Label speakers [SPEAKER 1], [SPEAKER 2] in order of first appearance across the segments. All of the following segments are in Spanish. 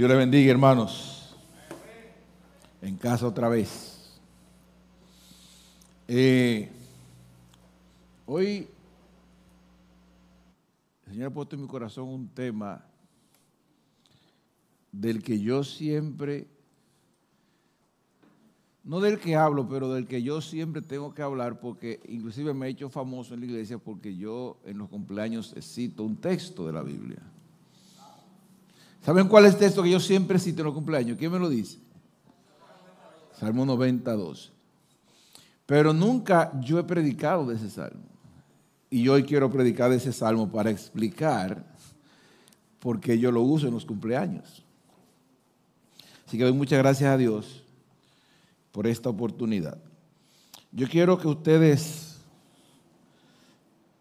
[SPEAKER 1] Dios le bendiga, hermanos. En casa otra vez. Eh, hoy el Señor ha puesto en mi corazón un tema del que yo siempre, no del que hablo, pero del que yo siempre tengo que hablar, porque inclusive me he hecho famoso en la iglesia porque yo en los cumpleaños cito un texto de la Biblia. ¿Saben cuál es el texto que yo siempre cito en los cumpleaños? ¿Quién me lo dice? Salmo 92. Pero nunca yo he predicado de ese salmo. Y hoy quiero predicar de ese salmo para explicar por qué yo lo uso en los cumpleaños. Así que doy muchas gracias a Dios por esta oportunidad. Yo quiero que ustedes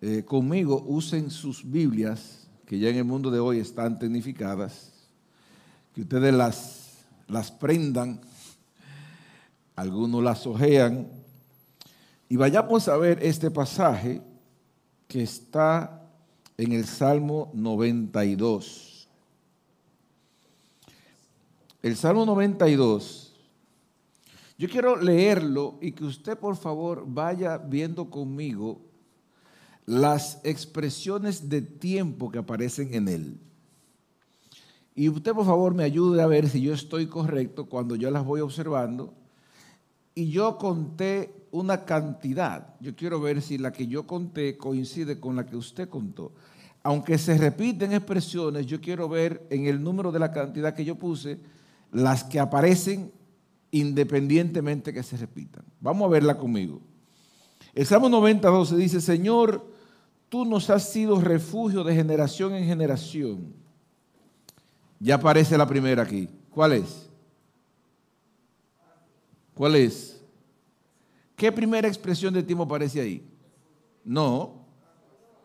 [SPEAKER 1] eh, conmigo usen sus Biblias que ya en el mundo de hoy están tecnificadas, que ustedes las, las prendan, algunos las ojean, y vayamos a ver este pasaje que está en el Salmo 92. El Salmo 92, yo quiero leerlo y que usted por favor vaya viendo conmigo las expresiones de tiempo que aparecen en él. Y usted por favor me ayude a ver si yo estoy correcto cuando yo las voy observando. Y yo conté una cantidad. Yo quiero ver si la que yo conté coincide con la que usted contó. Aunque se repiten expresiones, yo quiero ver en el número de la cantidad que yo puse las que aparecen independientemente que se repitan. Vamos a verla conmigo. El Salmo 92 dice, Señor, tú nos has sido refugio de generación en generación. Ya aparece la primera aquí. ¿Cuál es? ¿Cuál es? ¿Qué primera expresión de tiempo aparece ahí? No.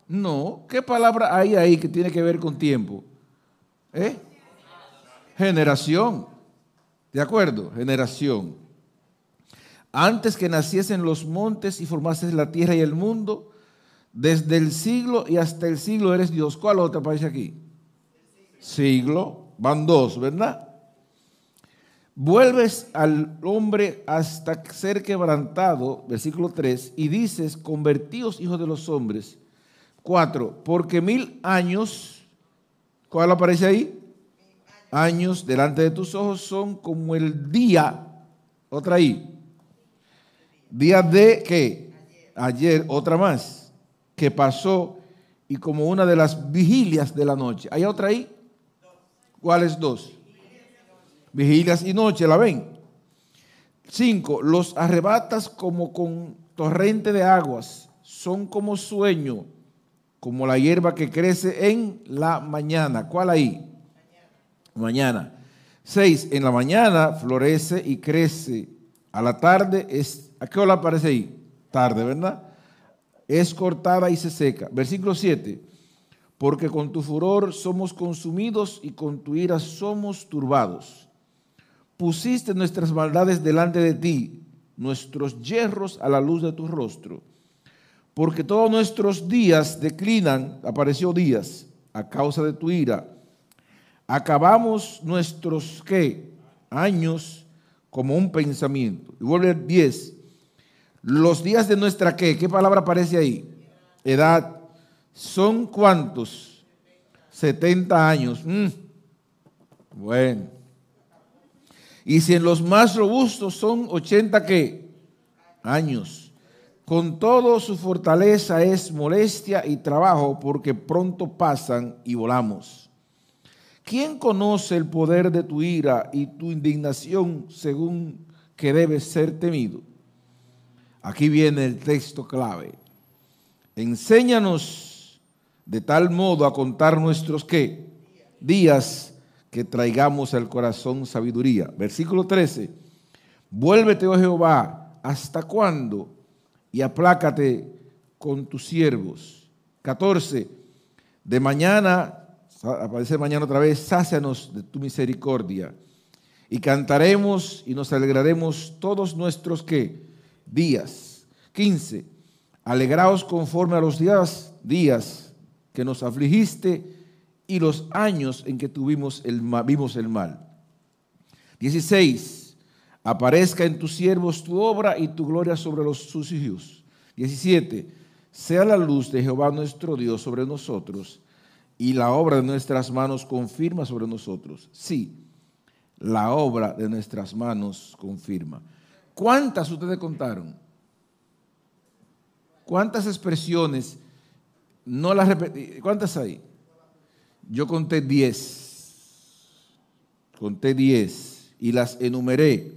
[SPEAKER 1] No. ¿Qué palabra hay ahí que tiene que ver con tiempo? ¿Eh? Generación. ¿De acuerdo? Generación. Antes que naciesen los montes y formases la tierra y el mundo, desde el siglo y hasta el siglo eres Dios. ¿Cuál otra aparece aquí? Siglo. Van dos, ¿verdad? Vuelves al hombre hasta ser quebrantado, versículo 3, y dices, convertíos hijos de los hombres. Cuatro, porque mil años, ¿cuál aparece ahí? Años delante de tus ojos son como el día, otra ahí. Día de qué? Ayer, otra más que pasó y como una de las vigilias de la noche. ¿Hay otra ahí? ¿Cuáles dos? Vigilias y noche, ¿la ven? Cinco, los arrebatas como con torrente de aguas, son como sueño, como la hierba que crece en la mañana. ¿Cuál ahí? Mañana. Seis, en la mañana florece y crece. A la tarde es, ¿a qué hora aparece ahí? Tarde, ¿verdad? es cortada y se seca. Versículo 7. Porque con tu furor somos consumidos y con tu ira somos turbados. Pusiste nuestras maldades delante de ti, nuestros yerros a la luz de tu rostro. Porque todos nuestros días declinan, apareció días, a causa de tu ira. Acabamos nuestros ¿qué? años como un pensamiento. Y vuelve 10 los días de nuestra qué, ¿qué palabra aparece ahí? Edad. ¿Son cuántos? 70 años. Mm. Bueno. Y si en los más robustos son 80 qué? Años. Con todo su fortaleza es molestia y trabajo porque pronto pasan y volamos. ¿Quién conoce el poder de tu ira y tu indignación según que debe ser temido? Aquí viene el texto clave. Enséñanos de tal modo a contar nuestros qué? Días que traigamos al corazón sabiduría. Versículo 13. Vuélvete, oh Jehová, ¿hasta cuándo? Y aplácate con tus siervos. 14. De mañana, aparece mañana otra vez, sácianos de tu misericordia. Y cantaremos y nos alegraremos todos nuestros que días. 15. Alegraos conforme a los días, días que nos afligiste y los años en que tuvimos el, vimos el mal. 16. Aparezca en tus siervos tu obra y tu gloria sobre los, sus hijos. 17. Sea la luz de Jehová nuestro Dios sobre nosotros y la obra de nuestras manos confirma sobre nosotros. Sí, la obra de nuestras manos confirma. ¿Cuántas ustedes contaron? ¿Cuántas expresiones no las repetí? ¿Cuántas hay? Yo conté diez. Conté diez y las enumeré.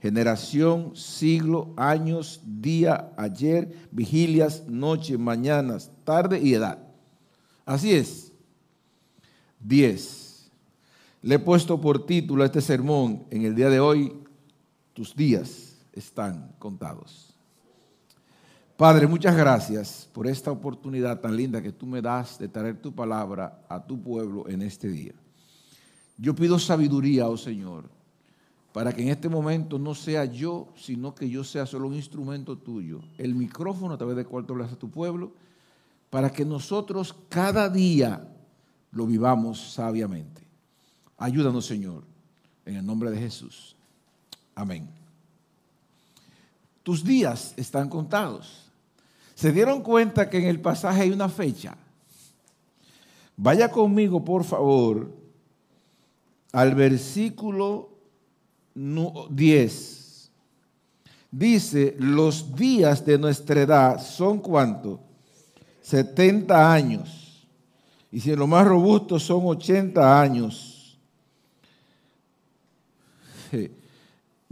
[SPEAKER 1] Generación, siglo, años, día, ayer, vigilias, noche, mañanas, tarde y edad. Así es. Diez. Le he puesto por título a este sermón en el día de hoy, tus días están contados. Padre, muchas gracias por esta oportunidad tan linda que tú me das de traer tu palabra a tu pueblo en este día. Yo pido sabiduría, oh Señor, para que en este momento no sea yo, sino que yo sea solo un instrumento tuyo, el micrófono a través del cual tú hablas a tu pueblo, para que nosotros cada día lo vivamos sabiamente. Ayúdanos, Señor, en el nombre de Jesús. Amén. Tus días están contados. ¿Se dieron cuenta que en el pasaje hay una fecha? Vaya conmigo, por favor, al versículo 10. Dice, los días de nuestra edad son cuánto? 70 años. Y si en lo más robusto son 80 años.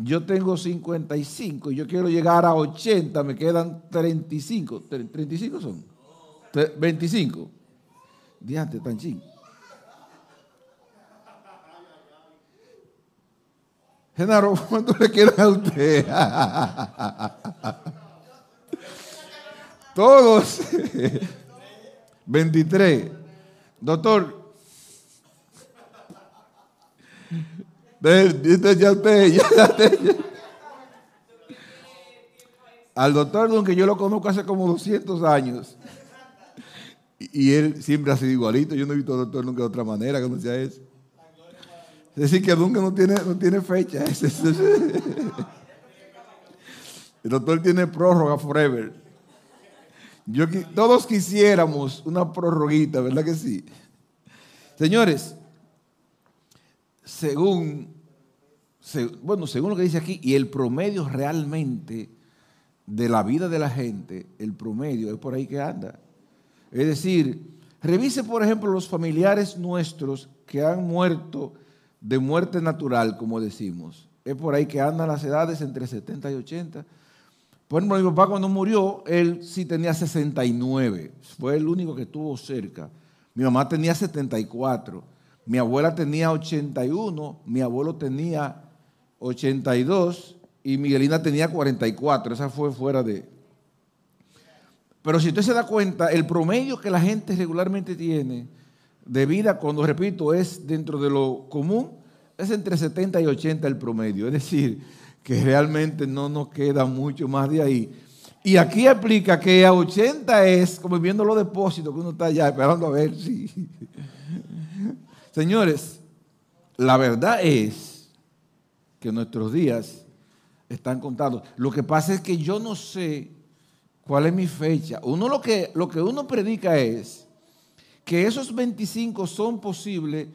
[SPEAKER 1] yo tengo 55 y yo quiero llegar a 80, me quedan 35. ¿35 son? 25. Diante, tan ching. Genaro, ¿cuánto le queda a usted? Todos. 23. Doctor, Al doctor que yo lo conozco hace como 200 años. Y él siempre ha sido igualito. Yo no he visto al doctor nunca de otra manera que sea eso. Es decir, que nunca no tiene, no tiene fecha. El doctor tiene prórroga forever. Yo, todos quisiéramos una prórroguita, ¿verdad que sí? Señores, según, bueno, según lo que dice aquí, y el promedio realmente de la vida de la gente, el promedio es por ahí que anda. Es decir, revise por ejemplo los familiares nuestros que han muerto de muerte natural, como decimos. Es por ahí que andan las edades entre 70 y 80. Por ejemplo, mi papá cuando murió, él sí tenía 69. Fue el único que estuvo cerca. Mi mamá tenía 74. Mi abuela tenía 81, mi abuelo tenía 82 y Miguelina tenía 44. Esa fue fuera de... Pero si usted se da cuenta, el promedio que la gente regularmente tiene de vida, cuando repito, es dentro de lo común, es entre 70 y 80 el promedio. Es decir, que realmente no nos queda mucho más de ahí. Y aquí aplica que a 80 es como viendo los depósitos que uno está allá esperando a ver si... Señores, la verdad es que nuestros días están contados. Lo que pasa es que yo no sé cuál es mi fecha. Uno lo que, lo que uno predica es que esos 25 son posibles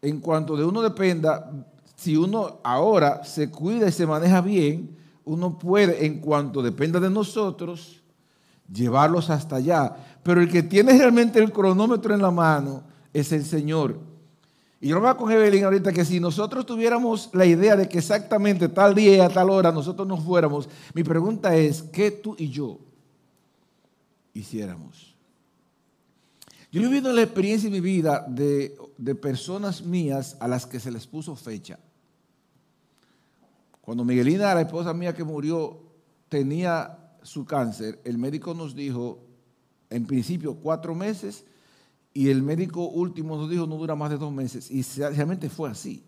[SPEAKER 1] en cuanto de uno dependa. Si uno ahora se cuida y se maneja bien, uno puede, en cuanto dependa de nosotros, llevarlos hasta allá. Pero el que tiene realmente el cronómetro en la mano es el Señor. Y yo lo con Evelyn ahorita que si nosotros tuviéramos la idea de que exactamente tal día a tal hora nosotros nos fuéramos, mi pregunta es, ¿qué tú y yo hiciéramos? Yo he vivido la experiencia en mi vida de, de personas mías a las que se les puso fecha. Cuando Miguelina, la esposa mía que murió, tenía su cáncer, el médico nos dijo, en principio, cuatro meses y el médico último nos dijo no dura más de dos meses. Y realmente fue así.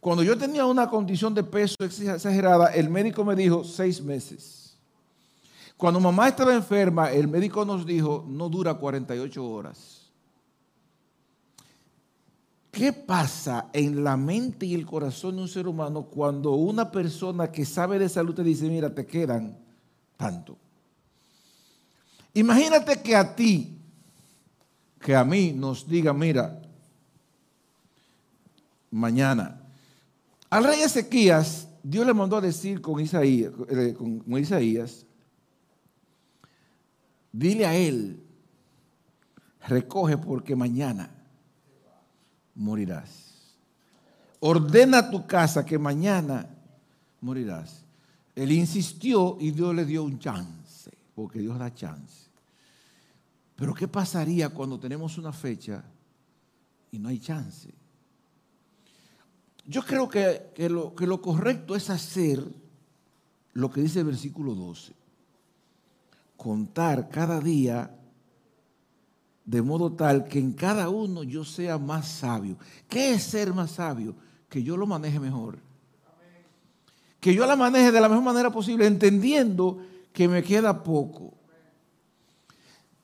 [SPEAKER 1] Cuando yo tenía una condición de peso exagerada, el médico me dijo seis meses. Cuando mamá estaba enferma, el médico nos dijo no dura 48 horas. ¿Qué pasa en la mente y el corazón de un ser humano cuando una persona que sabe de salud te dice, mira, te quedan tanto? Imagínate que a ti, que a mí nos diga, mira, mañana, al rey Ezequías, Dios le mandó a decir con Isaías, eh, con Isaías, dile a él, recoge porque mañana morirás. Ordena tu casa que mañana morirás. Él insistió y Dios le dio un chance, porque Dios da chance. Pero ¿qué pasaría cuando tenemos una fecha y no hay chance? Yo creo que, lo, que lo correcto es hacer lo que dice el versículo 12. Contar cada día de modo tal que en cada uno yo sea más sabio. ¿Qué es ser más sabio? Que yo lo maneje mejor. Que yo la maneje de la mejor manera posible, entendiendo que me queda poco.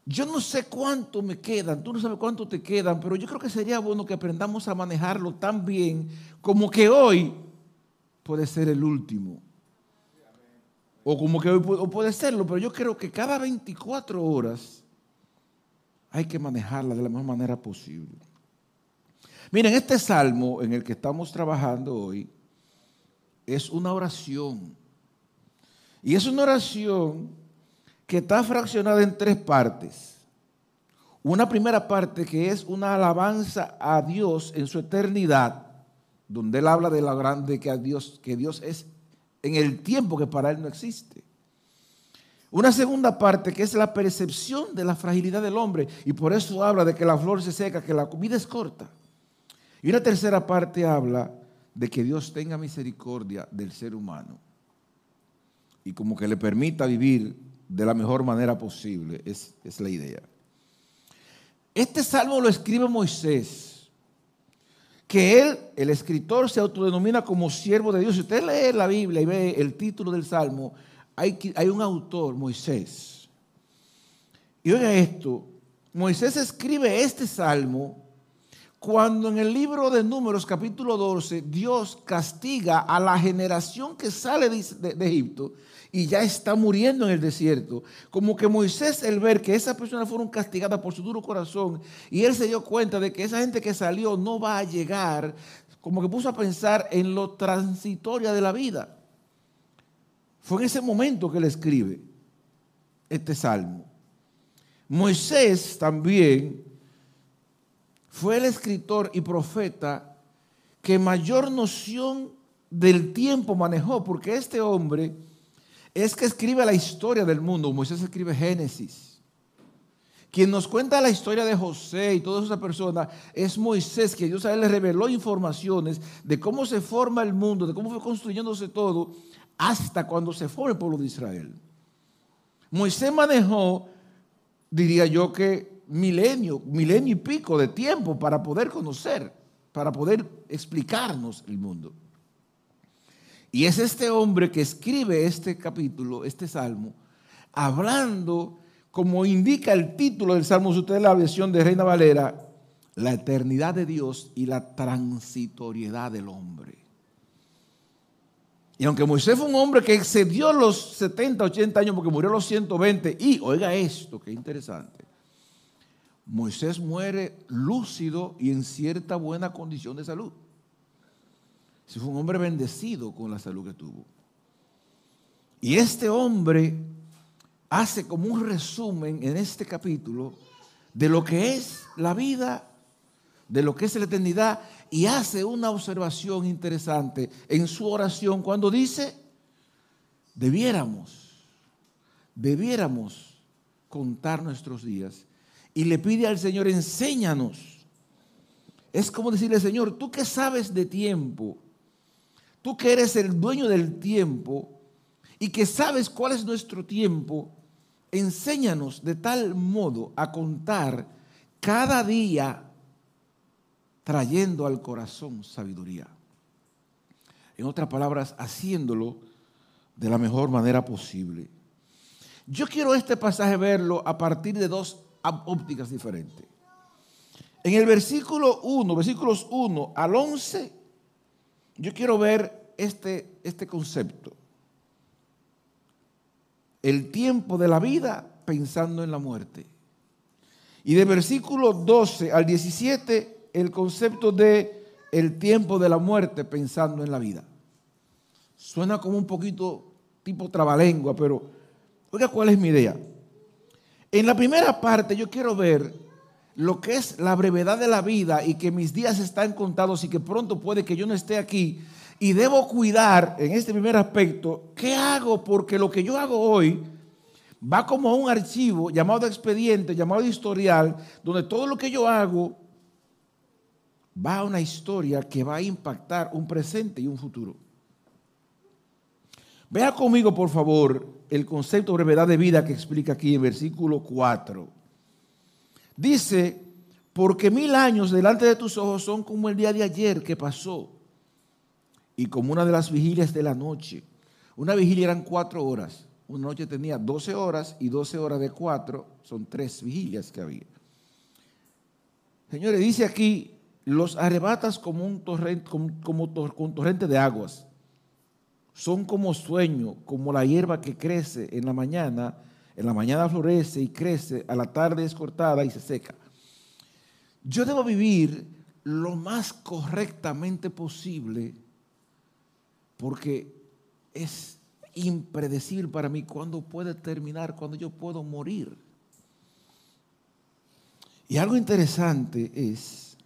[SPEAKER 1] Yo no sé cuánto me quedan, tú no sabes cuánto te quedan, pero yo creo que sería bueno que aprendamos a manejarlo tan bien como que hoy puede ser el último. O como que hoy puede serlo, pero yo creo que cada 24 horas hay que manejarla de la mejor manera posible. Miren, este salmo en el que estamos trabajando hoy es una oración. Y es una oración que está fraccionada en tres partes. Una primera parte que es una alabanza a Dios en su eternidad, donde él habla de la grande que, Dios, que Dios es en el tiempo que para él no existe. Una segunda parte que es la percepción de la fragilidad del hombre y por eso habla de que la flor se seca, que la vida es corta. Y una tercera parte habla de que Dios tenga misericordia del ser humano y como que le permita vivir de la mejor manera posible, es, es la idea. Este salmo lo escribe Moisés, que él, el escritor, se autodenomina como siervo de Dios. Si usted lee la Biblia y ve el título del salmo, hay, un autor, Moisés. Y oiga esto, Moisés escribe este salmo cuando en el libro de Números capítulo 12 Dios castiga a la generación que sale de, Egipto y ya está muriendo en el desierto. Como que Moisés el ver que esas personas fueron castigadas por su duro corazón y él se dio cuenta de que esa gente que salió no va a llegar, como que puso a pensar en lo transitoria de la vida. Fue en ese momento que él escribe este salmo. Moisés también fue el escritor y profeta que mayor noción del tiempo manejó, porque este hombre es que escribe la historia del mundo. Moisés escribe Génesis. Quien nos cuenta la historia de José y toda esa persona es Moisés, que Dios a él le reveló informaciones de cómo se forma el mundo, de cómo fue construyéndose todo hasta cuando se fue el pueblo de Israel. Moisés manejó, diría yo que milenio, milenio y pico de tiempo para poder conocer, para poder explicarnos el mundo. Y es este hombre que escribe este capítulo, este salmo, hablando, como indica el título del salmo, si usted la versión de Reina Valera, la eternidad de Dios y la transitoriedad del hombre. Y aunque Moisés fue un hombre que excedió los 70, 80 años porque murió a los 120, y oiga esto, qué interesante, Moisés muere lúcido y en cierta buena condición de salud. Si fue un hombre bendecido con la salud que tuvo. Y este hombre hace como un resumen en este capítulo de lo que es la vida, de lo que es la eternidad y hace una observación interesante en su oración cuando dice, debiéramos, debiéramos contar nuestros días. Y le pide al Señor, enséñanos. Es como decirle, Señor, tú que sabes de tiempo, tú que eres el dueño del tiempo y que sabes cuál es nuestro tiempo, enséñanos de tal modo a contar cada día trayendo al corazón sabiduría. En otras palabras, haciéndolo de la mejor manera posible. Yo quiero este pasaje verlo a partir de dos ópticas diferentes. En el versículo 1, versículos 1 al 11, yo quiero ver este, este concepto. El tiempo de la vida pensando en la muerte. Y de versículo 12 al 17, el concepto de el tiempo de la muerte pensando en la vida. Suena como un poquito tipo trabalengua, pero oiga cuál es mi idea. En la primera parte yo quiero ver lo que es la brevedad de la vida y que mis días están contados y que pronto puede que yo no esté aquí y debo cuidar en este primer aspecto, ¿qué hago? Porque lo que yo hago hoy va como a un archivo llamado expediente, llamado historial, donde todo lo que yo hago va a una historia que va a impactar un presente y un futuro. Vea conmigo, por favor, el concepto de brevedad de vida que explica aquí en versículo 4. Dice, porque mil años delante de tus ojos son como el día de ayer que pasó y como una de las vigilias de la noche. Una vigilia eran cuatro horas. Una noche tenía doce horas y doce horas de cuatro son tres vigilias que había. Señores, dice aquí, los arrebatas como un torrente, como, con torrente de aguas. Son como sueño, como la hierba que crece en la mañana en la mañana florece y crece, a la tarde es cortada y se seca. Yo debo vivir lo más correctamente posible porque es impredecible para mí cuándo puede terminar, cuándo yo puedo morir. Y algo interesante es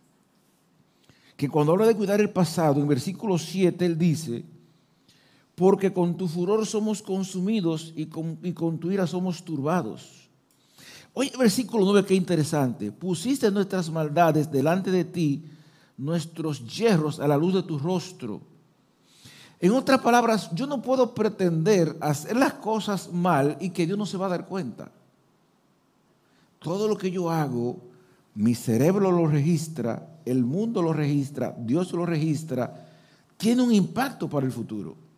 [SPEAKER 1] que cuando habla de cuidar el pasado, en versículo 7 él dice, porque con tu furor somos consumidos y con, tu ira somos turbados. Oye, versículo 9, qué interesante. Pusiste nuestras maldades delante de ti, nuestros hierros a la luz de tu rostro. En otras palabras, yo no puedo pretender hacer las cosas mal y que Dios no se va a dar cuenta. Todo lo que yo hago, mi cerebro lo registra, el mundo lo registra, Dios lo registra, tiene un impacto para el futuro.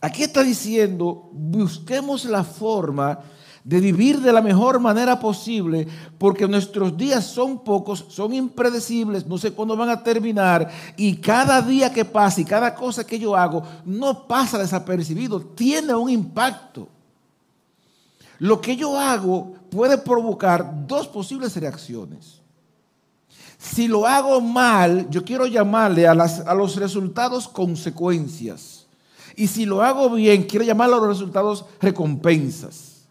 [SPEAKER 1] Aquí está diciendo, busquemos la forma de vivir de la mejor manera posible, porque nuestros días son pocos, son impredecibles, no sé cuándo van a terminar, y cada día que pasa y cada cosa que yo hago no pasa desapercibido, tiene un impacto. Lo que yo hago puede provocar dos posibles reacciones. Si lo hago mal, yo quiero llamarle a, a los resultados consecuencias. Y si lo hago bien, quiero llamarlo a los resultados recompensas.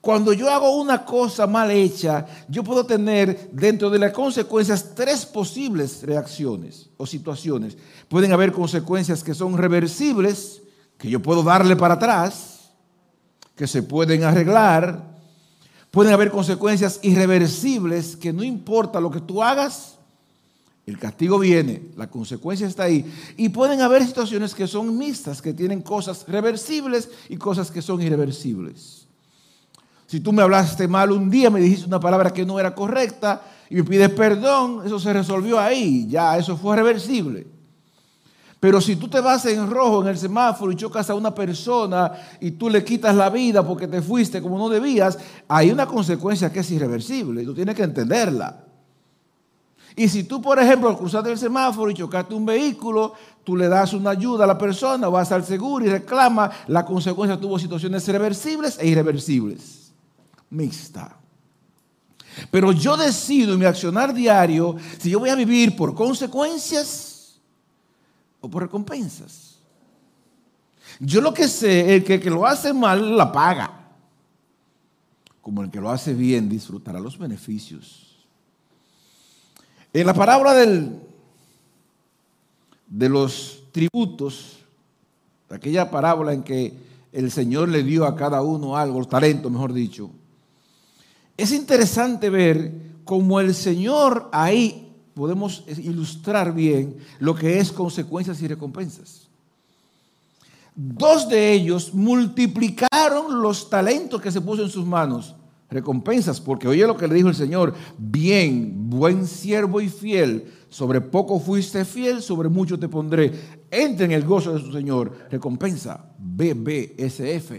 [SPEAKER 1] Cuando yo hago una cosa mal hecha, yo puedo tener dentro de las consecuencias tres posibles reacciones o situaciones. Pueden haber consecuencias que son reversibles, que yo puedo darle para atrás, que se pueden arreglar. Pueden haber consecuencias irreversibles, que no importa lo que tú hagas, el castigo viene, la consecuencia está ahí. Y pueden haber situaciones que son mixtas, que tienen cosas reversibles y cosas que son irreversibles. Si tú me hablaste mal un día, me dijiste una palabra que no era correcta y me pides perdón, eso se resolvió ahí, ya eso fue reversible. Pero si tú te vas en rojo en el semáforo y chocas a una persona y tú le quitas la vida porque te fuiste como no debías, hay una consecuencia que es irreversible y tú tienes que entenderla. Y si tú, por ejemplo, cruzaste el semáforo y chocaste un vehículo, tú le das una ayuda a la persona, vas al seguro y reclama, la consecuencia tuvo situaciones reversibles e irreversibles. Mixta. Pero yo decido en mi accionar diario si yo voy a vivir por consecuencias o por recompensas. Yo lo que sé, el que, que lo hace mal la paga. Como el que lo hace bien disfrutará los beneficios. En la parábola de los tributos, aquella parábola en que el Señor le dio a cada uno algo, talento, mejor dicho, es interesante ver cómo el Señor ahí podemos ilustrar bien lo que es consecuencias y recompensas. Dos de ellos multiplicaron los talentos que se puso en sus manos recompensas, porque oye lo que le dijo el Señor, bien, buen siervo y fiel, sobre poco fuiste fiel, sobre mucho te pondré, entre en el gozo de su Señor, recompensa, BBSF.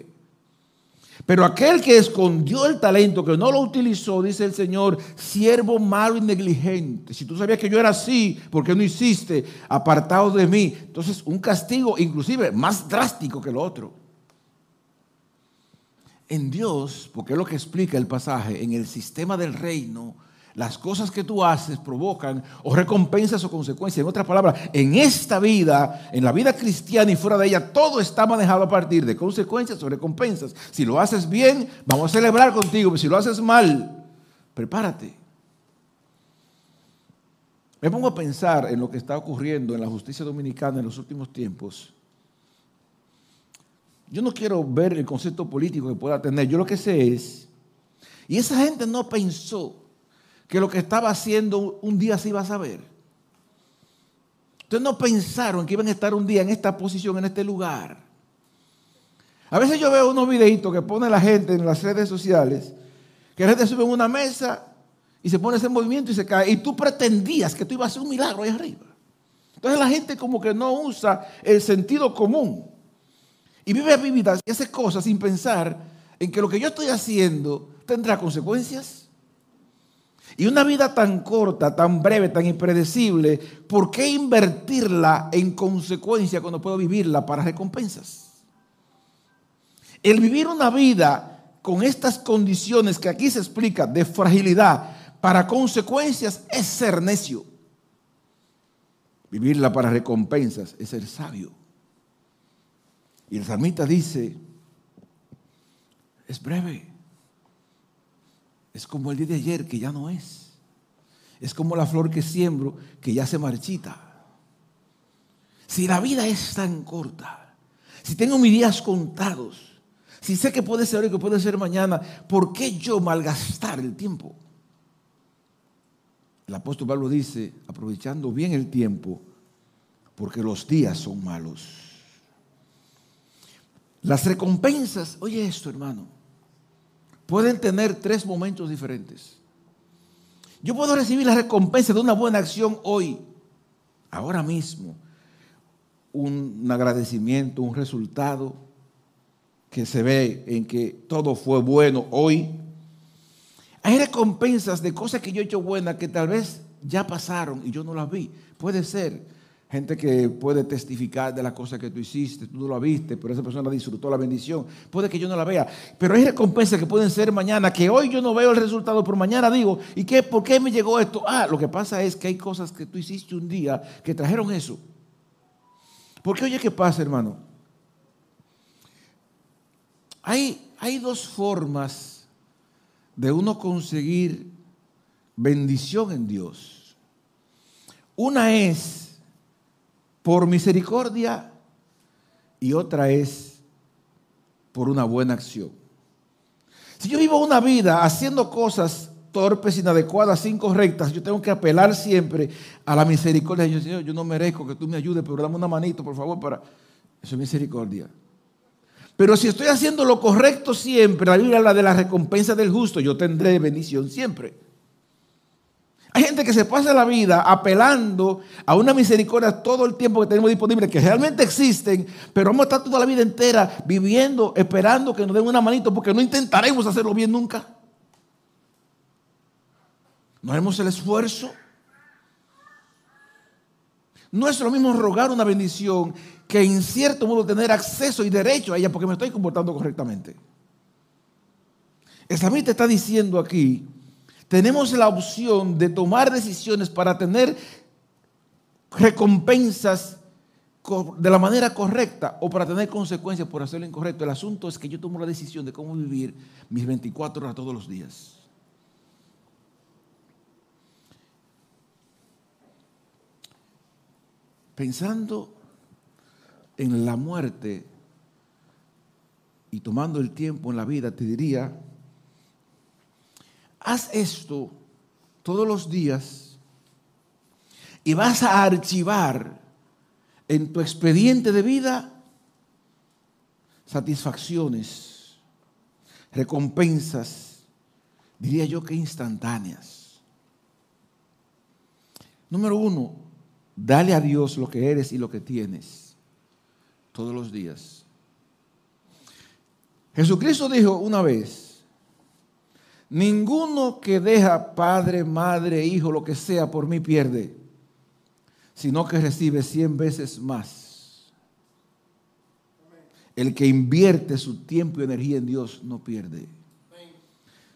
[SPEAKER 1] Pero aquel que escondió el talento, que no lo utilizó, dice el Señor, siervo malo y negligente. Si tú sabías que yo era así, ¿por qué no hiciste? Apartado de mí. Entonces, un castigo inclusive más drástico que el otro. En Dios, porque es lo que explica el pasaje, en el sistema del reino, las cosas que tú haces provocan o recompensas o consecuencias. En otras palabras, en esta vida, en la vida cristiana y fuera de ella, todo está manejado a partir de consecuencias o recompensas. Si lo haces bien, vamos a celebrar contigo, pero si lo haces mal, prepárate. Me pongo a pensar en lo que está ocurriendo en la justicia dominicana en los últimos tiempos. Yo no quiero ver el concepto político que pueda tener, yo lo que sé es, y esa gente no pensó que lo que estaba haciendo un día se iba a saber. Ustedes no pensaron que iban a estar un día en esta posición, en este lugar. A veces yo veo unos videitos que pone la gente en las redes sociales, que la gente sube en una mesa y se pone ese movimiento y se cae. Y tú pretendías que tú ibas a hacer un milagro ahí arriba. Entonces la gente como que no usa el sentido común. Y vive vidas y hace cosas sin pensar en que lo que yo estoy haciendo tendrá consecuencias. Y una vida tan corta, tan breve, tan impredecible, ¿por qué invertirla en consecuencia cuando puedo vivirla para recompensas? El vivir una vida con estas condiciones que aquí se explica de fragilidad para consecuencias es ser necio. Vivirla para recompensas es ser sabio. Y el salmista dice, es breve. Es como el día de ayer que ya no es. Es como la flor que siembro que ya se marchita. Si la vida es tan corta, si tengo mis días contados, si sé que puede ser hoy, que puede ser mañana, ¿por qué yo malgastar el tiempo? El apóstol Pablo dice, aprovechando bien el tiempo, porque los días son malos. Las recompensas, oye esto hermano, pueden tener tres momentos diferentes. Yo puedo recibir la recompensa de una buena acción hoy, ahora mismo. Un agradecimiento, un resultado que se ve en que todo fue bueno hoy. Hay recompensas de cosas que yo he hecho buenas que tal vez ya pasaron y yo no las vi. Puede ser gente que puede testificar de la cosa que tú hiciste, tú no la viste, pero esa persona disfrutó la bendición. Puede que yo no la vea, pero hay recompensas que pueden ser mañana, que hoy yo no veo el resultado, pero mañana digo, ¿y qué? ¿Por qué me llegó esto? Ah, lo que pasa es que hay cosas que tú hiciste un día que trajeron eso. Porque oye, ¿qué pasa, hermano? Hay, hay dos formas de uno conseguir bendición en Dios. Una es por misericordia y otra es por una buena acción. Si yo vivo una vida haciendo cosas torpes, inadecuadas, incorrectas, yo tengo que apelar siempre a la misericordia. Yo, Señor, yo no merezco que tú me ayudes, pero dame una manito, por favor, para... Eso es misericordia. Pero si estoy haciendo lo correcto siempre, la Biblia habla de la recompensa del justo, yo tendré bendición siempre. Hay gente que se pasa la vida apelando a una misericordia todo el tiempo que tenemos disponible, que realmente existen, pero vamos a estar toda la vida entera viviendo, esperando que nos den una manito, porque no intentaremos hacerlo bien nunca. No haremos el esfuerzo. No es lo mismo rogar una bendición que en cierto modo tener acceso y derecho a ella porque me estoy comportando correctamente. El te está diciendo aquí tenemos la opción de tomar decisiones para tener recompensas de la manera correcta o para tener consecuencias por hacerlo incorrecto. El asunto es que yo tomo la decisión de cómo vivir mis 24 horas todos los días. Pensando en la muerte y tomando el tiempo en la vida, te diría, haz esto todos los días y vas a archivar en tu expediente de vida satisfacciones, recompensas, diría yo que instantáneas. Número uno, dale a Dios lo que eres y lo que tienes todos los días. Jesucristo dijo una vez, ninguno que deja padre, madre, hijo, lo que sea, por mí pierde, sino que recibe cien veces más. El que invierte su tiempo y energía en Dios no pierde.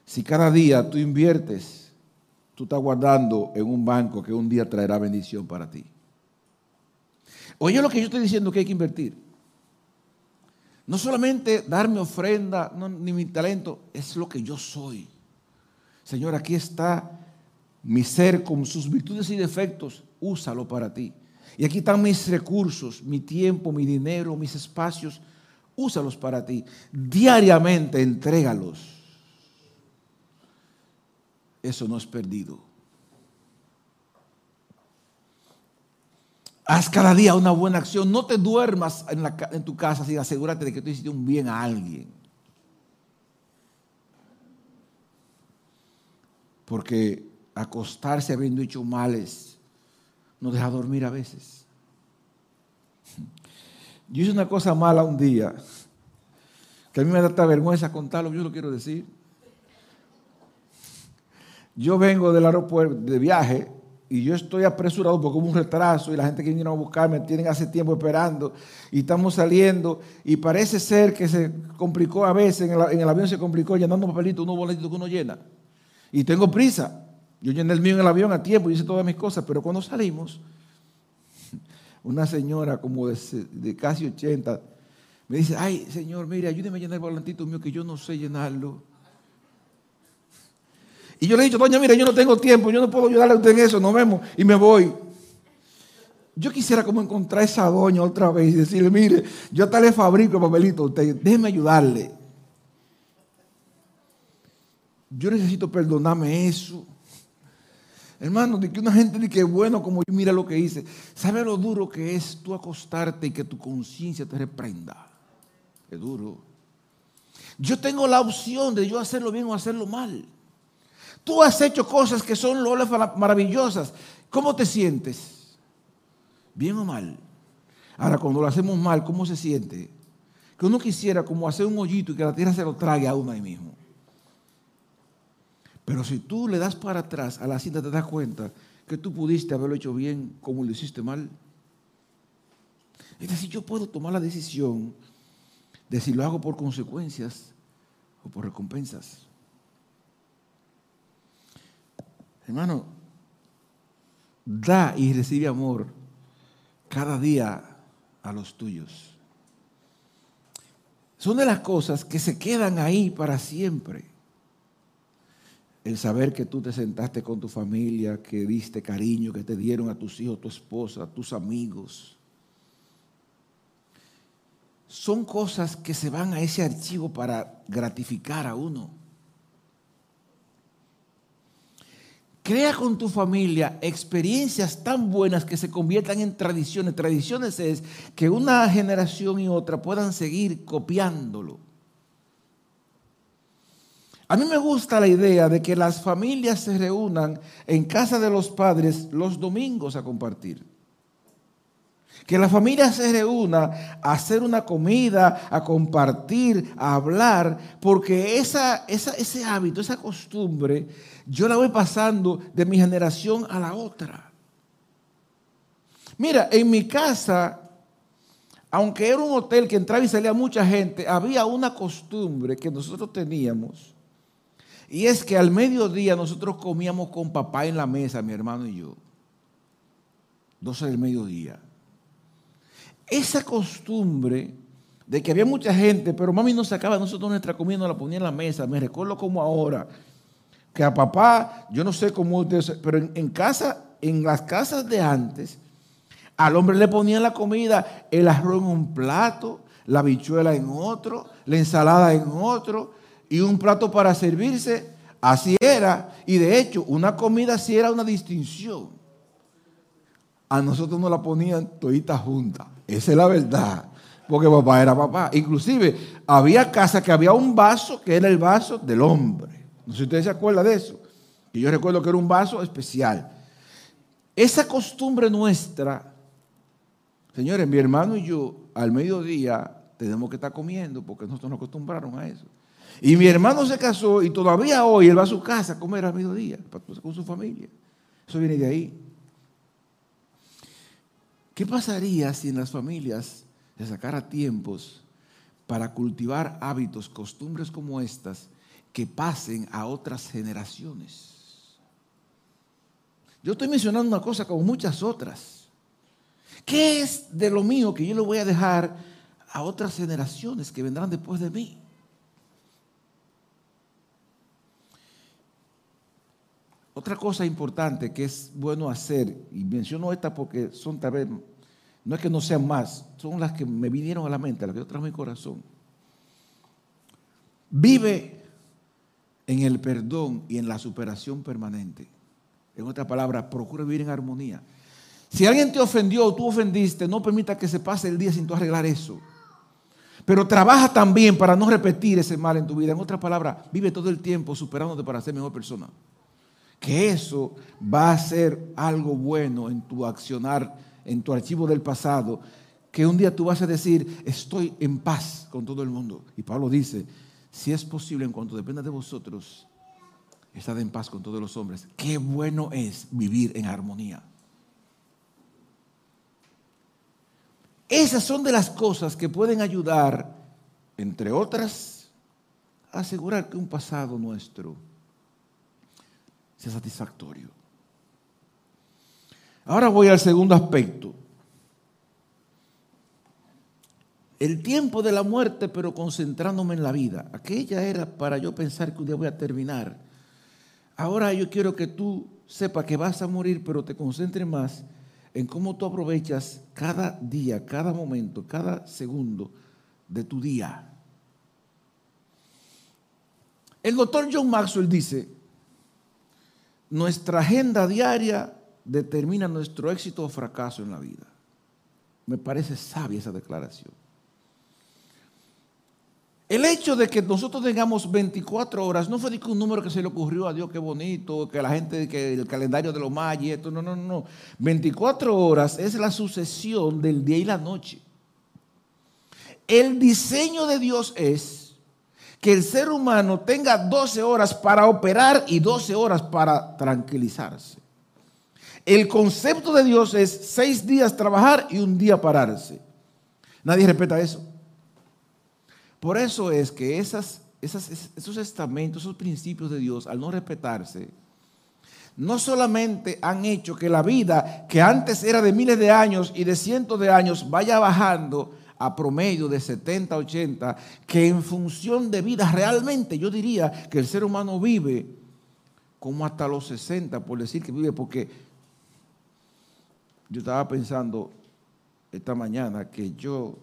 [SPEAKER 1] Si cada día tú inviertes, tú estás guardando en un banco que un día traerá bendición para ti. Oye lo que yo estoy diciendo que hay que invertir. No solamente darme ofrenda, ni mi talento, es lo que yo soy. Señor, aquí está mi ser con sus virtudes y defectos, úsalo para ti. Y aquí están mis recursos, mi tiempo, mi dinero, mis espacios, úsalos para ti. Diariamente entrégalos. Eso no es perdido. Haz cada día una buena acción. No te duermas en, tu casa sin asegúrate de que tú hiciste un bien a alguien. Porque acostarse habiendo hecho males no deja dormir a veces. Yo hice una cosa mala un día, que a mí me da vergüenza contarlo, yo lo quiero decir. Yo vengo del aeropuerto de viaje y yo estoy apresurado porque hubo un retraso y la gente que viene a buscarme tienen hace tiempo esperando y estamos saliendo y parece ser que se complicó a veces, en el, avión se complicó llenando papelitos, unos boletitos que uno llena. Y tengo prisa. Yo llené el mío en el avión a tiempo y hice todas mis cosas, pero cuando salimos, una señora como de, casi 80 me dice, ay señor, mire, ayúdeme a llenar el volantito mío que yo no sé llenarlo. Y yo le he dicho, doña, mira, yo no tengo tiempo, yo no puedo ayudarle a usted en eso, nos vemos y me voy. Yo quisiera como encontrar a esa doña otra vez y decirle, mire, yo hasta le fabrico el papelito a usted, déjeme ayudarle. Yo necesito perdonarme eso. Hermano, de que una gente dice que bueno como yo, mira lo que hice. ¿Sabe lo duro que es tú acostarte y que tu conciencia te reprenda? Es duro. Yo tengo la opción de yo hacerlo bien o hacerlo mal. Tú has hecho cosas que son lolas maravillosas. ¿Cómo te sientes? ¿Bien o mal? Ahora, cuando lo hacemos mal, ¿cómo se siente? Que uno quisiera como hacer un hoyito y que la tierra se lo trague a uno ahí mismo. Pero si tú le das para atrás a la cinta, te das cuenta que tú pudiste haberlo hecho bien como lo hiciste mal. Es decir, yo puedo tomar la decisión de si lo hago por consecuencias o por recompensas. Hermano, da y recibe amor cada día a los tuyos. Son de las cosas que se quedan ahí para siempre. El saber que tú te sentaste con tu familia, que diste cariño, que te dieron a tus hijos, tu esposa, tus amigos. Son cosas que se van a ese archivo para gratificar a uno. Crea con tu familia experiencias tan buenas que se conviertan en tradiciones. Tradiciones es que una generación y otra puedan seguir copiándolo. A mí me gusta la idea de que las familias se reúnan en casa de los padres los domingos a compartir. Que la familia se reúna a hacer una comida, a compartir, a hablar, porque esa, ese hábito, esa costumbre, yo la voy pasando de mi generación a la otra. Mira, en mi casa, aunque era un hotel que entraba y salía mucha gente, había una costumbre que nosotros teníamos. Y es que al mediodía nosotros comíamos con papá en la mesa, mi hermano y yo. 12 del mediodía esa costumbre de que había mucha gente, pero mami no sacaba nosotros nuestra comida, no la ponía en la mesa. Me recuerdo como ahora, que a papá, yo no sé cómo ustedes, pero en, casa, en las casas de antes, al hombre le ponían la comida, el arroz en un plato, la bichuela en otro, la ensalada en otro, y un plato para servirse. Así era. Y de hecho, una comida sí era una distinción. A nosotros nos la ponían toditas juntas. Esa es la verdad. Porque papá era papá. Inclusive había casa que había un vaso que era el vaso del hombre. No sé si ustedes se acuerdan de eso. Y yo recuerdo que era un vaso especial. Esa costumbre nuestra, señores, mi hermano y yo, al mediodía, tenemos que estar comiendo porque nosotros nos acostumbraron a eso. Y mi hermano se casó y todavía hoy él va a su casa a comer al mediodía con su familia. Eso viene de ahí. ¿Qué pasaría si en las familias se sacara tiempos para cultivar hábitos, costumbres como estas que pasen a otras generaciones? Yo estoy mencionando una cosa como muchas otras. ¿Qué es de lo mío que yo le voy a dejar a otras generaciones que vendrán después de mí? Otra cosa importante que es bueno hacer, y menciono esta porque son tal vez, no es que no sean más, son las que me vinieron a la mente, las que yo traigo en mi corazón. Vive en el perdón y en la superación permanente. En otra palabra, procura vivir en armonía. Si alguien te ofendió o tú ofendiste, no permita que se pase el día sin tú arreglar eso. Pero trabaja también para no repetir ese mal en tu vida. En otra palabra, vive todo el tiempo superándote para ser mejor persona. Que eso va a ser algo bueno en tu accionar, en tu archivo del pasado. Que un día tú vas a decir, estoy en paz con todo el mundo. Y Pablo dice, si es posible, en cuanto dependa de vosotros, Estad en paz con todos los hombres. Qué bueno es vivir en armonía. Esas son de las cosas que pueden ayudar, entre otras, a asegurar que un pasado nuestro satisfactorio. Ahora voy al segundo aspecto. El tiempo de la muerte, pero concentrándome en la vida. Aquella era para yo pensar que un día voy a terminar Ahora yo quiero que tú sepas que vas a morir, pero te concentres más en cómo tú aprovechas cada día, cada momento, cada segundo de tu día. El doctor John Maxwell dice, nuestra agenda diaria determina nuestro éxito o fracaso en la vida. Me parece sabia esa declaración. El hecho de que nosotros tengamos 24 horas no fue un número que se le ocurrió a Dios, qué bonito, que la gente, que el calendario de los mayas, esto, no, no, no. 24 horas es la sucesión del día y la noche. El diseño de Dios es que el ser humano tenga 12 horas para operar y 12 horas para tranquilizarse. El concepto de Dios es seis días trabajar y un día pararse. Nadie respeta eso. Por eso es que esos estamentos, esos principios de Dios, al no respetarse, no solamente han hecho que la vida, que antes era de miles de años y de cientos de años, vaya bajando a promedio de 70, 80, que en función de vida realmente yo diría que el ser humano vive como hasta los 60, por decir que vive, porque yo estaba pensando esta mañana que yo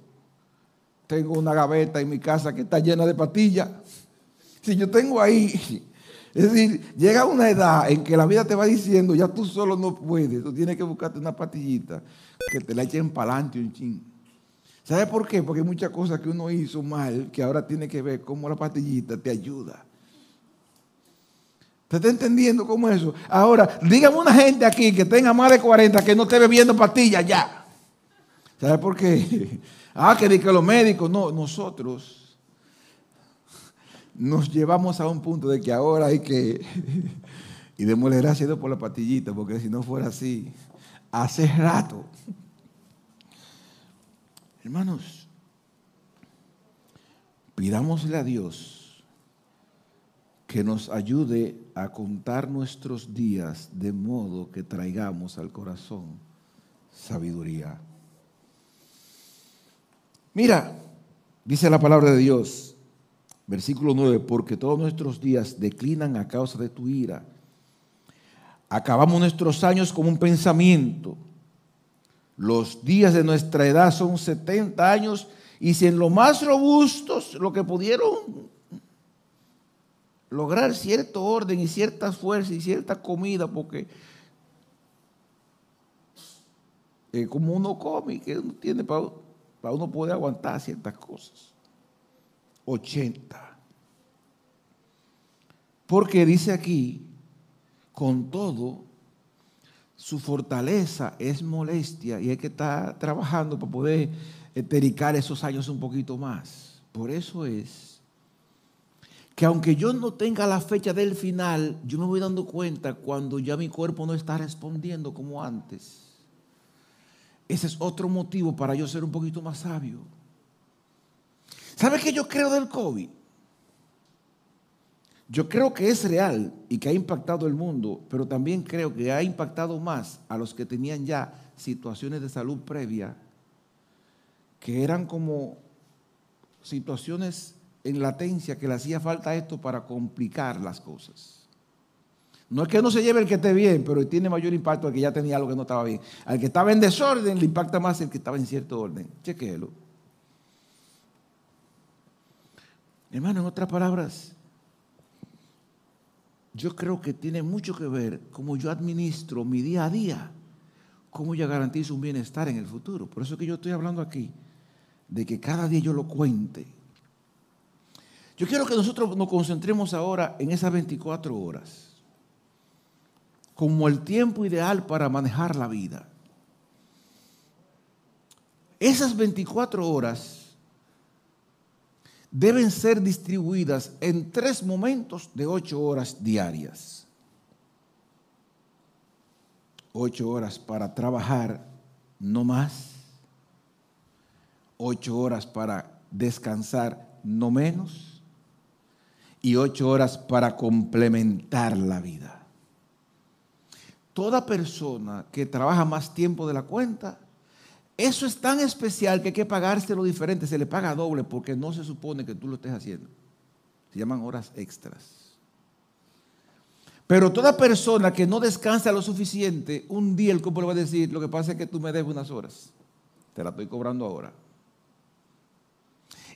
[SPEAKER 1] tengo una gaveta en mi casa que está llena de pastillas. Si yo tengo ahí, es decir, llega una edad en que la vida te va diciendo, ya tú solo no puedes, tú tienes que buscarte una pastillita que te la echen para adelante un ching. ¿Sabe por qué? Porque hay muchas cosas que uno hizo mal que ahora tiene que ver cómo la pastillita te ayuda. ¿Usted está entendiendo cómo es eso? Ahora, dígame una gente aquí que tenga más de 40 que no esté bebiendo pastillas ya. ¿Sabe por qué? Ah, que que los médicos, no, nosotros nos llevamos a un punto de que ahora hay que, y démosle gracias por la patillita, porque si no fuera así, hace rato. Hermanos, pidámosle a Dios que nos ayude a contar nuestros días de modo que traigamos al corazón sabiduría. Mira, dice la palabra de Dios, versículo 9, porque todos nuestros días declinan a causa de tu ira. Acabamos nuestros años como un pensamiento. Los días de nuestra edad son 70 años y si en lo más robustos, lo que pudieron lograr cierto orden y cierta fuerza y cierta comida, porque eh, como uno come, que uno tiene para para uno poder aguantar ciertas cosas. 80. Porque dice aquí, con todo, su fortaleza es molestia y hay que estar trabajando para poder etericar esos años un poquito más. Por eso es que aunque yo no tenga la fecha del final, yo me voy dando cuenta cuando ya mi cuerpo no está respondiendo como antes. Ese es otro motivo para yo ser un poquito más sabio. ¿Sabe qué yo creo del COVID? Yo creo que es real y que ha impactado el mundo, pero también creo que ha impactado más a los que tenían ya situaciones de salud previa, que eran como situaciones en latencia que le hacía falta esto para complicar las cosas. No es que no se lleve el que esté bien, pero tiene mayor impacto el que ya tenía algo que no estaba bien. Al que estaba en desorden le impacta más el que estaba en cierto orden. Chequéelo. Hermano, en otras palabras, yo creo que tiene mucho que ver cómo yo administro mi día a día, cómo yo garantizo un bienestar en el futuro. Por eso que yo estoy hablando aquí de que cada día yo lo cuente. Yo quiero que nosotros nos concentremos ahora en esas 24 horas como el tiempo ideal para manejar la vida. Esas 24 horas deben ser distribuidas en tres momentos de ocho horas diarias. Ocho horas para trabajar, no más. Ocho horas para descansar, no menos. Y ocho horas para complementar la vida. Toda persona que trabaja más tiempo de la cuenta eso es tan especial que hay que pagárselo diferente, se le paga doble porque no se supone que tú lo estés haciendo. Se llaman horas extras. Pero toda persona que no descansa lo suficiente, un día el cuerpo va a decir, lo que pasa es que tú me debes unas horas. Te la estoy cobrando ahora.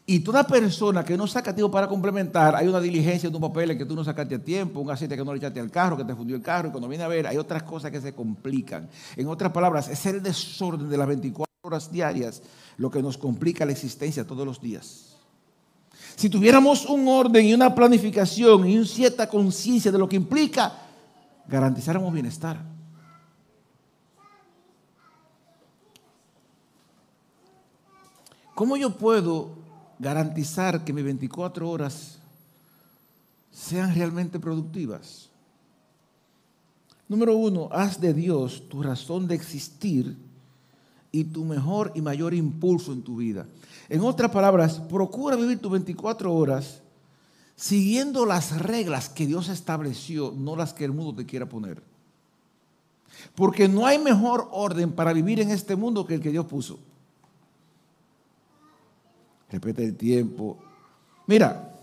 [SPEAKER 1] Y toda persona que no saca tiempo para complementar, hay una diligencia, un papel que tú no sacaste a tiempo, un aceite que no le echaste al carro, que te fundió el carro, y cuando viene a ver, hay otras cosas que se complican. En otras palabras, es el desorden de las 24 horas diarias lo que nos complica la existencia todos los días. Si tuviéramos un orden y una planificación y una cierta conciencia de lo que implica, garantizáramos bienestar. ¿Cómo yo puedo garantizar que mis 24 horas sean realmente productivas? Número uno, haz de Dios tu razón de existir y tu mejor y mayor impulso en tu vida. En otras palabras, procura vivir tus 24 horas siguiendo las reglas que Dios estableció, no las que el mundo te quiera poner. Porque no hay mejor orden para vivir en este mundo que el que Dios puso. Repete el tiempo. Mira,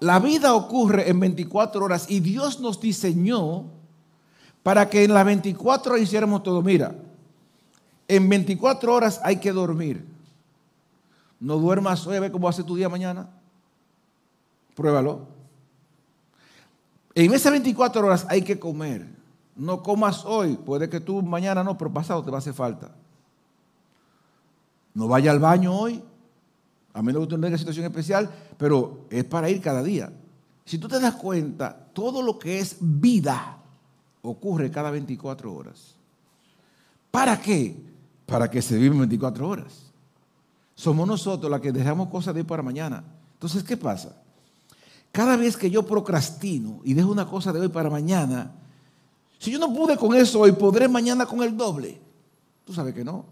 [SPEAKER 1] la vida ocurre en 24 horas y Dios nos diseñó para que en las 24 horas hiciéramos todo. Mira, en 24 horas hay que dormir. No duermas hoy, ve cómo hace tu día mañana. Pruébalo. En esas 24 horas hay que comer. No comas hoy, puede que tú mañana no, pero pasado te va a hacer falta. No vaya al baño hoy, a menos que usted tenga situación especial, pero es para ir cada día. Si tú te das cuenta, todo lo que es vida ocurre cada 24 horas. ¿Para qué? Para que se vivan 24 horas. Somos nosotros las que dejamos cosas de hoy para mañana. Entonces, ¿qué pasa? Cada vez que yo procrastino y dejo una cosa de hoy para mañana, si yo no pude con eso hoy, podré mañana con el doble. Tú sabes que no.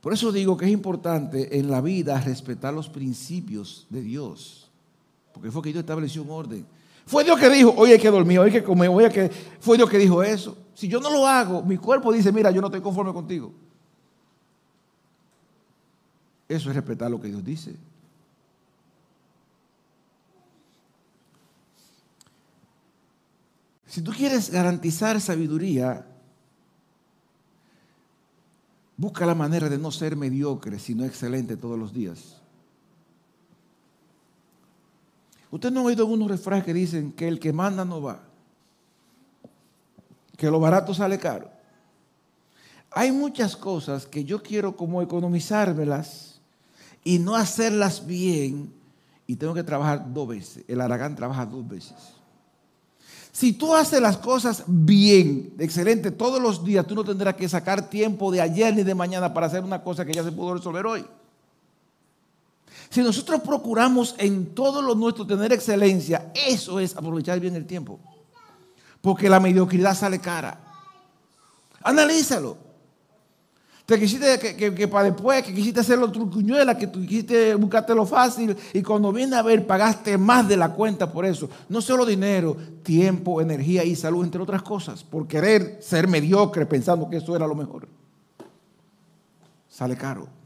[SPEAKER 1] Por eso digo que es importante en la vida respetar los principios de Dios. Porque fue que Dios estableció un orden. Fue Dios que dijo, hoy hay que dormir, hoy hay que comer, hoy hay que... Fue Dios que dijo eso. Si yo no lo hago, mi cuerpo dice, mira, yo no estoy conforme contigo. Eso es respetar lo que Dios dice. Si tú quieres garantizar sabiduría, busca la manera de no ser mediocre, sino excelente todos los días. Usted no ha oído algunos refranes que dicen que el que manda no va que lo barato sale caro. Hay muchas cosas que yo quiero como economizármelas y no hacerlas bien y tengo que trabajar dos veces. El Aragán trabaja dos veces. Si tú haces las cosas bien, excelente, todos los días, tú no tendrás que sacar tiempo de ayer ni de mañana para hacer una cosa que ya se pudo resolver hoy. Si nosotros procuramos en todo lo nuestro tener excelencia, eso es aprovechar bien el tiempo. Porque la mediocridad sale cara. Analízalo. Te quisiste que, para después, que quisiste hacer los trucuñuelas, que tú quisiste buscarte lo fácil y cuando viene a ver pagaste más de la cuenta por eso. No solo dinero, tiempo, energía y salud, entre otras cosas, por querer ser mediocre pensando que eso era lo mejor. Sale caro.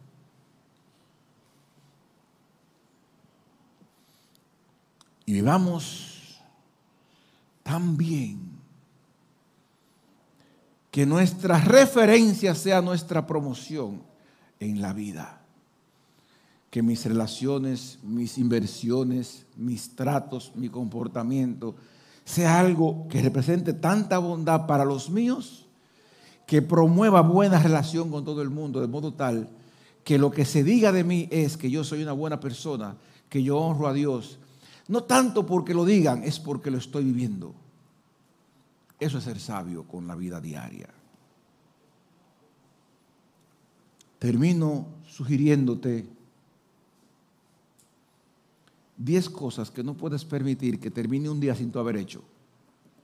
[SPEAKER 1] Y vivamos tan bien que nuestra referencia sea nuestra promoción en la vida. Que mis relaciones, mis inversiones, mis tratos, mi comportamiento, sea algo que represente tanta bondad para los míos, que promueva buena relación con todo el mundo, de modo tal que lo que se diga de mí es que yo soy una buena persona, que yo honro a Dios. No tanto porque lo digan, es porque lo estoy viviendo. Eso es ser sabio con la vida diaria. Termino sugiriéndote 10 cosas que no puedes permitir que termine un día sin tú haber hecho,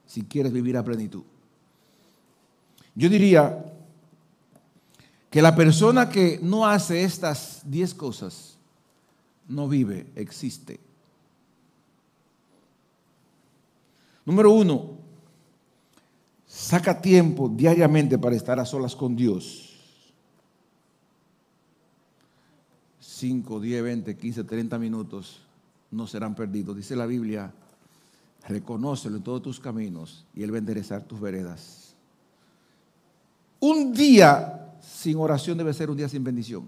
[SPEAKER 1] si quieres vivir a plenitud. Yo diría que la persona que no hace estas 10 cosas no vive, existe. Número uno, Saca tiempo diariamente para estar a solas con Dios. 5, 10, 20, 15, 30 minutos no serán perdidos. Dice la Biblia, reconócelo en todos tus caminos y Él va a enderezar tus veredas. Un día sin oración debe ser un día sin bendición.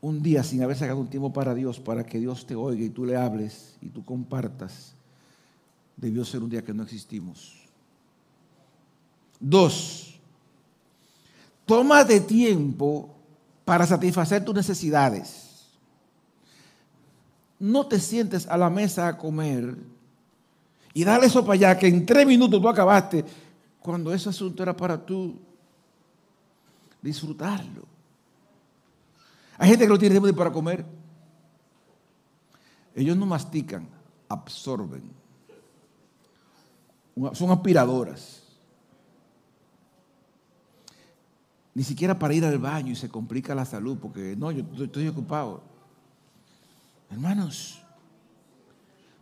[SPEAKER 1] Un día sin haber sacado un tiempo para Dios, para que Dios te oiga y tú le hables y tú compartas, debió ser un día que no existimos. Dos, de tiempo para satisfacer tus necesidades. No te sientes a la mesa a comer y dale eso para allá, que en tres minutos tú acabaste, cuando ese asunto era para tú disfrutarlo. Hay gente que no tiene tiempo para comer. Ellos no mastican, absorben. Son aspiradoras. Ni siquiera para ir al baño y se complica la salud porque no, yo estoy ocupado. Hermanos,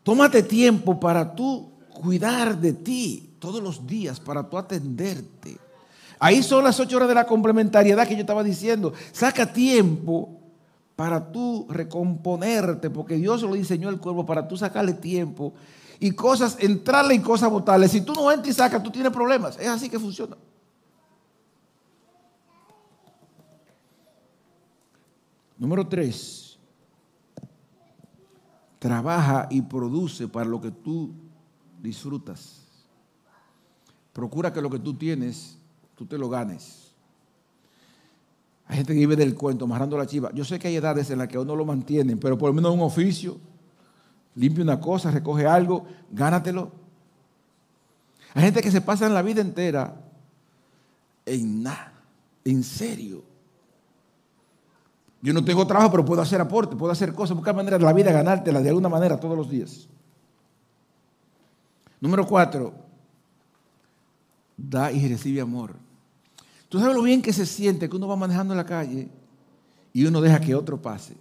[SPEAKER 1] tómate tiempo para tú cuidar de ti todos los días, para tú atenderte. Ahí son las ocho horas de la complementariedad que yo estaba diciendo. Saca tiempo para tú recomponerte, porque Dios lo diseñó el cuerpo para tú sacarle tiempo y cosas, entrarle y cosas botarle. Si tú no entras y sacas, tú tienes problemas. Es así que funciona. Número tres, trabaja y produce para lo que tú disfrutas. Procura que lo que tú tienes, tú te lo ganes. Hay gente que vive del cuento, amarrando la chiva. Yo sé que hay edades en las que uno lo mantienen, pero por lo menos un oficio, limpia una cosa, recoge algo, gánatelo. Hay gente que se pasa la vida entera en nada, en serio. Yo no tengo trabajo, pero puedo hacer aporte, puedo hacer cosas, buscar maneras de la vida, ganártela de alguna manera todos los días. Número cuatro, da y recibe amor. Tú sabes lo bien que se siente que uno va manejando en la calle y uno deja que otro pase.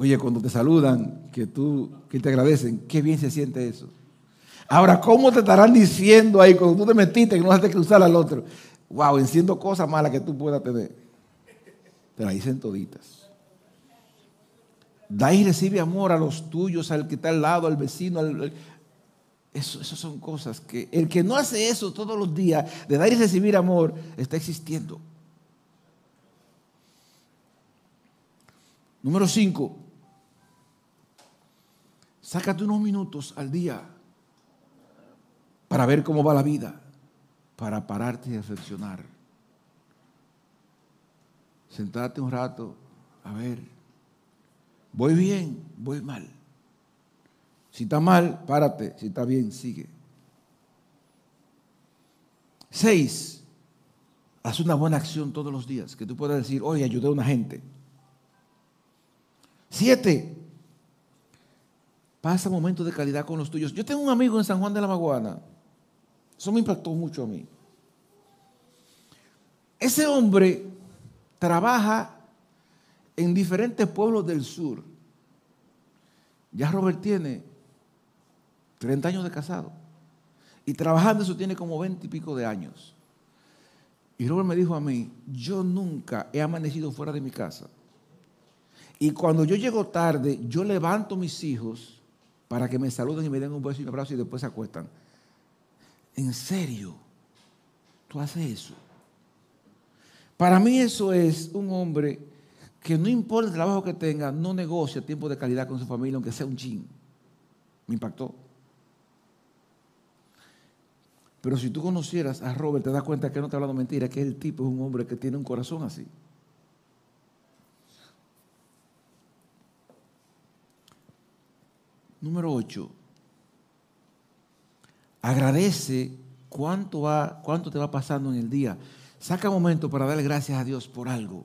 [SPEAKER 1] Oye, cuando te saludan, que tú, que te agradecen, qué bien se siente eso. Ahora, ¿cómo te estarán diciendo ahí cuando tú te metiste que no vas a cruzar al otro? Wow, enciendo cosas malas que tú puedas tener. Te la dicen toditas. Da y recibe amor a los tuyos, al que está al lado, al vecino. Eso, esas son cosas que el que no hace eso todos los días, de dar y recibir amor, está existiendo. Número cinco, sácate unos minutos al día para ver cómo va la vida, para pararte y reflexionar sentarte un rato, a ver, voy bien, voy mal. Si está mal, párate. Si está bien, sigue. Seis, haz una buena acción todos los días, que tú puedas decir, oye, ayudé a una gente. Siete, pasa momentos de calidad con los tuyos. Yo tengo un amigo en San Juan de la Maguana, eso me impactó mucho a mí. Ese hombre trabaja en diferentes pueblos del sur. Ya Robert tiene 30 años de casado. Y trabajando eso tiene como 20 y pico de años. Y Robert me dijo a mí, yo nunca he amanecido fuera de mi casa. Y cuando yo llego tarde, yo levanto mis hijos para que me saluden y me den un beso y un abrazo y después se acuestan. En serio, tú haces eso. Para mí eso es un hombre que no importa el trabajo que tenga, no negocia tiempo de calidad con su familia, aunque sea un chin. Me impactó. Pero si tú conocieras a Robert, te das cuenta que no te hablando mentira, que el tipo es un hombre que tiene un corazón así. Número 8. Agradece cuánto, va, cuánto te va pasando en el día. Saca un momento para darle gracias a Dios por algo.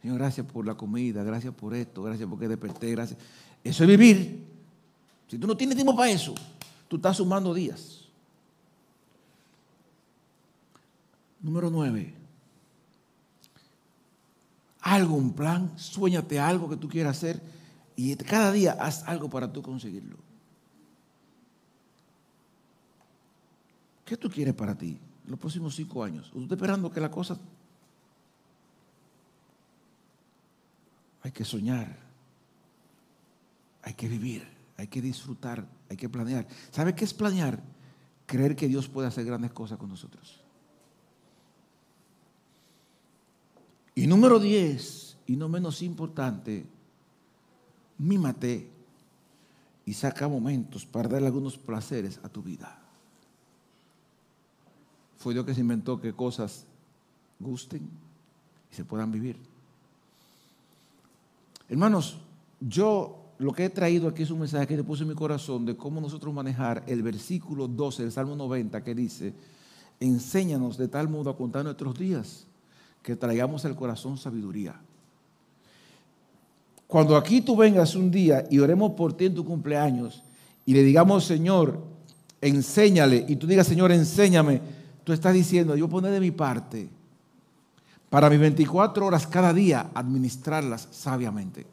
[SPEAKER 1] Señor, gracias por la comida, gracias por esto, gracias porque desperté, gracias. Eso es vivir. Si tú no tienes tiempo para eso, tú estás sumando días. Número nueve. Algo, un plan, sueñate algo que tú quieras hacer y cada día haz algo para tú conseguirlo. ¿Qué tú quieres para ti los próximos cinco años? ¿O tú estás esperando que la cosa... Hay que soñar, hay que vivir, hay que disfrutar, hay que planear. ¿Sabe qué es planear? Creer que Dios puede hacer grandes cosas con nosotros. Y número 10, y no menos importante, mímate y saca momentos para darle algunos placeres a tu vida. Fue Dios que se inventó que cosas gusten y se puedan vivir. Hermanos, yo lo que he traído aquí es un mensaje que le puse en mi corazón de cómo nosotros manejar el versículo 12 del Salmo 90 que dice, enséñanos de tal modo a contar nuestros días que traigamos al corazón sabiduría. Cuando aquí tú vengas un día y oremos por ti en tu cumpleaños y le digamos, Señor, enséñale, y tú digas, Señor, enséñame, tú estás diciendo, yo pondré de mi parte para mis 24 horas cada día administrarlas sabiamente.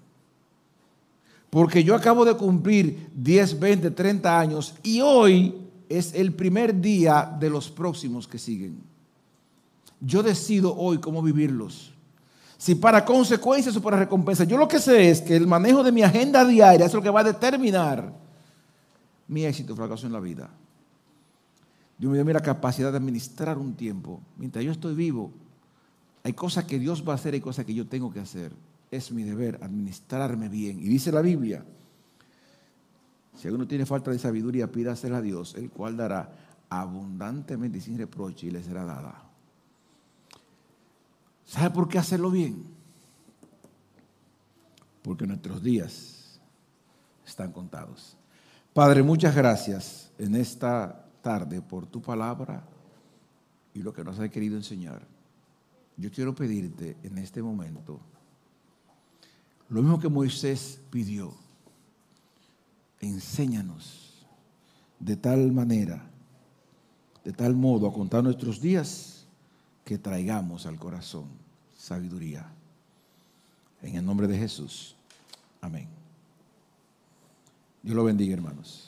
[SPEAKER 1] Porque yo acabo de cumplir 10, 20, 30 años y hoy es el primer día de los próximos que siguen. Yo decido hoy cómo vivirlos. Si para consecuencias o para recompensas. Yo lo que sé es que el manejo de mi agenda diaria es lo que va a determinar mi éxito o fracaso en la vida. Dios me dio la capacidad de administrar un tiempo. Mientras yo estoy vivo, hay cosas que Dios va a hacer y cosas que yo tengo que hacer. Es mi deber administrarme bien. Y dice la Biblia, si alguno tiene falta de sabiduría, pídasela a Dios, el cual dará abundantemente y sin reproche y le será dada. ¿Sabe por qué hacerlo bien? Porque nuestros días están contados. Padre, muchas gracias en esta tarde por tu palabra y lo que nos has querido enseñar. Yo quiero pedirte en este momento lo mismo que Moisés pidió. Enséñanos de tal manera, de tal modo a contar nuestros días que traigamos al corazón sabiduría. En el nombre de Jesús. Amén. Dios lo bendiga, hermanos.